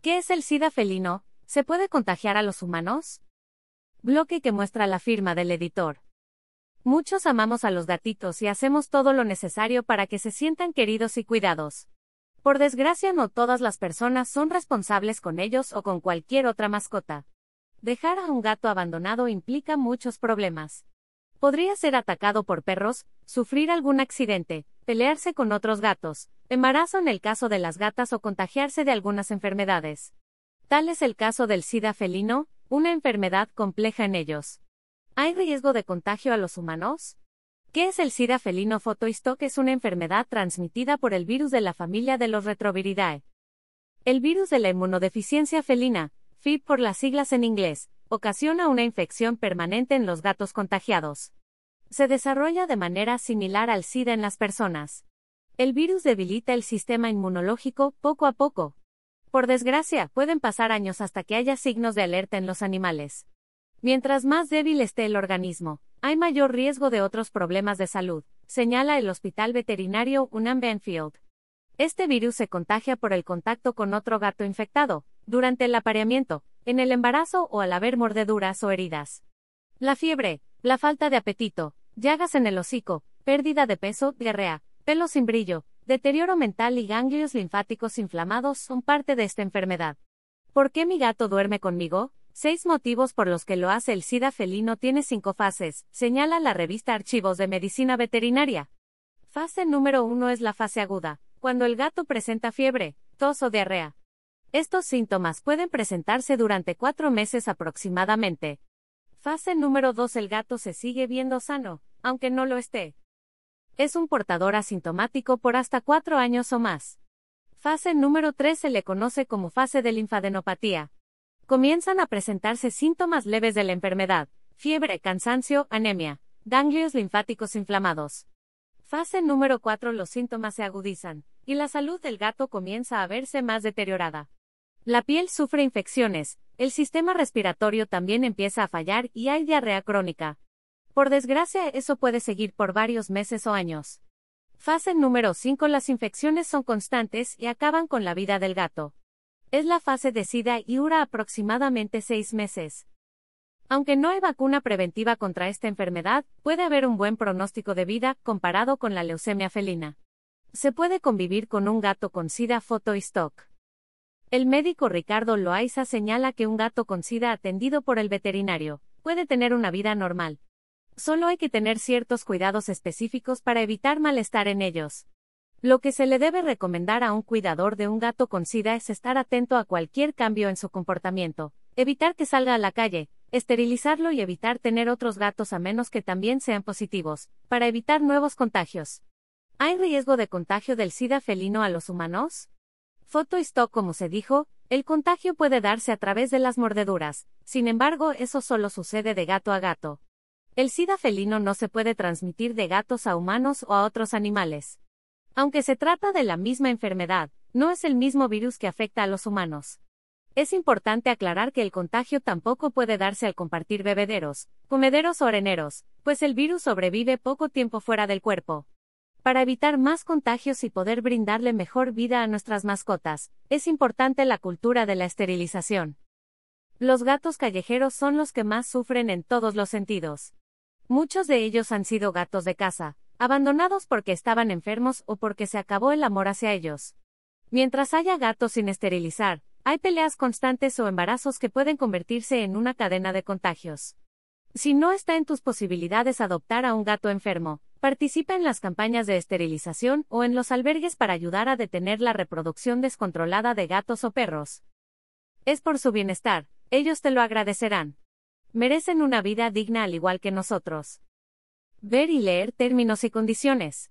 ¿Qué es el SIDA felino? ¿Se puede contagiar a los humanos? Bloque que muestra la firma del editor. Muchos amamos a los gatitos y hacemos todo lo necesario para que se sientan queridos y cuidados. Por desgracia no todas las personas son responsables con ellos o con cualquier otra mascota. Dejar a un gato abandonado implica muchos problemas. Podría ser atacado por perros, sufrir algún accidente, pelearse con otros gatos, embarazo en el caso de las gatas o contagiarse de algunas enfermedades. Tal es el caso del SIDA felino, una enfermedad compleja en ellos. ¿Hay riesgo de contagio a los humanos? ¿Qué es el SIDA felino Photostock? Es una enfermedad transmitida por el virus de la familia de los Retroviridae. El virus de la inmunodeficiencia felina, FIP por las siglas en inglés, ocasiona una infección permanente en los gatos contagiados. Se desarrolla de manera similar al SIDA en las personas. El virus debilita el sistema inmunológico poco a poco. Por desgracia, pueden pasar años hasta que haya signos de alerta en los animales. Mientras más débil esté el organismo, hay mayor riesgo de otros problemas de salud, señala el Hospital Veterinario Unam Benfield. Este virus se contagia por el contacto con otro gato infectado, durante el apareamiento, en el embarazo o al haber mordeduras o heridas. La fiebre, la falta de apetito, llagas en el hocico, pérdida de peso, diarrea, pelo sin brillo, deterioro mental y ganglios linfáticos inflamados son parte de esta enfermedad. ¿Por qué mi gato duerme conmigo? Seis motivos por los que lo hace el SIDA felino tiene cinco fases, señala la revista Archivos de Medicina Veterinaria. Fase número uno es la fase aguda, cuando el gato presenta fiebre, tos o diarrea. Estos síntomas pueden presentarse durante cuatro meses aproximadamente. Fase número 2 El gato se sigue viendo sano, aunque no lo esté. Es un portador asintomático por hasta cuatro años o más. Fase número 3 se le conoce como fase de linfadenopatía. Comienzan a presentarse síntomas leves de la enfermedad, fiebre, cansancio, anemia, ganglios linfáticos inflamados. Fase número 4 Los síntomas se agudizan, y la salud del gato comienza a verse más deteriorada. La piel sufre infecciones, el sistema respiratorio también empieza a fallar y hay diarrea crónica. Por desgracia, eso puede seguir por varios meses o años. Fase número 5 Las infecciones son constantes y acaban con la vida del gato. Es la fase de SIDA y dura aproximadamente seis meses. Aunque no hay vacuna preventiva contra esta enfermedad, puede haber un buen pronóstico de vida comparado con la leucemia felina. Se puede convivir con un gato con SIDA photo y stock. El médico Ricardo Loaiza señala que un gato con SIDA atendido por el veterinario puede tener una vida normal. Solo hay que tener ciertos cuidados específicos para evitar malestar en ellos. Lo que se le debe recomendar a un cuidador de un gato con SIDA es estar atento a cualquier cambio en su comportamiento, evitar que salga a la calle, esterilizarlo y evitar tener otros gatos a menos que también sean positivos, para evitar nuevos contagios. ¿Hay riesgo de contagio del SIDA felino a los humanos? Foto stock como se dijo, el contagio puede darse a través de las mordeduras, sin embargo eso solo sucede de gato a gato. El SIDA felino no se puede transmitir de gatos a humanos o a otros animales. Aunque se trata de la misma enfermedad, no es el mismo virus que afecta a los humanos. Es importante aclarar que el contagio tampoco puede darse al compartir bebederos, comederos o areneros, pues el virus sobrevive poco tiempo fuera del cuerpo. Para evitar más contagios y poder brindarle mejor vida a nuestras mascotas, es importante la cultura de la esterilización. Los gatos callejeros son los que más sufren en todos los sentidos. Muchos de ellos han sido gatos de casa, abandonados porque estaban enfermos o porque se acabó el amor hacia ellos. Mientras haya gatos sin esterilizar, hay peleas constantes o embarazos que pueden convertirse en una cadena de contagios. Si no está en tus posibilidades adoptar a un gato enfermo, Participa en las campañas de esterilización o en los albergues para ayudar a detener la reproducción descontrolada de gatos o perros. Es por su bienestar, ellos te lo agradecerán. Merecen una vida digna al igual que nosotros. Ver y leer términos y condiciones.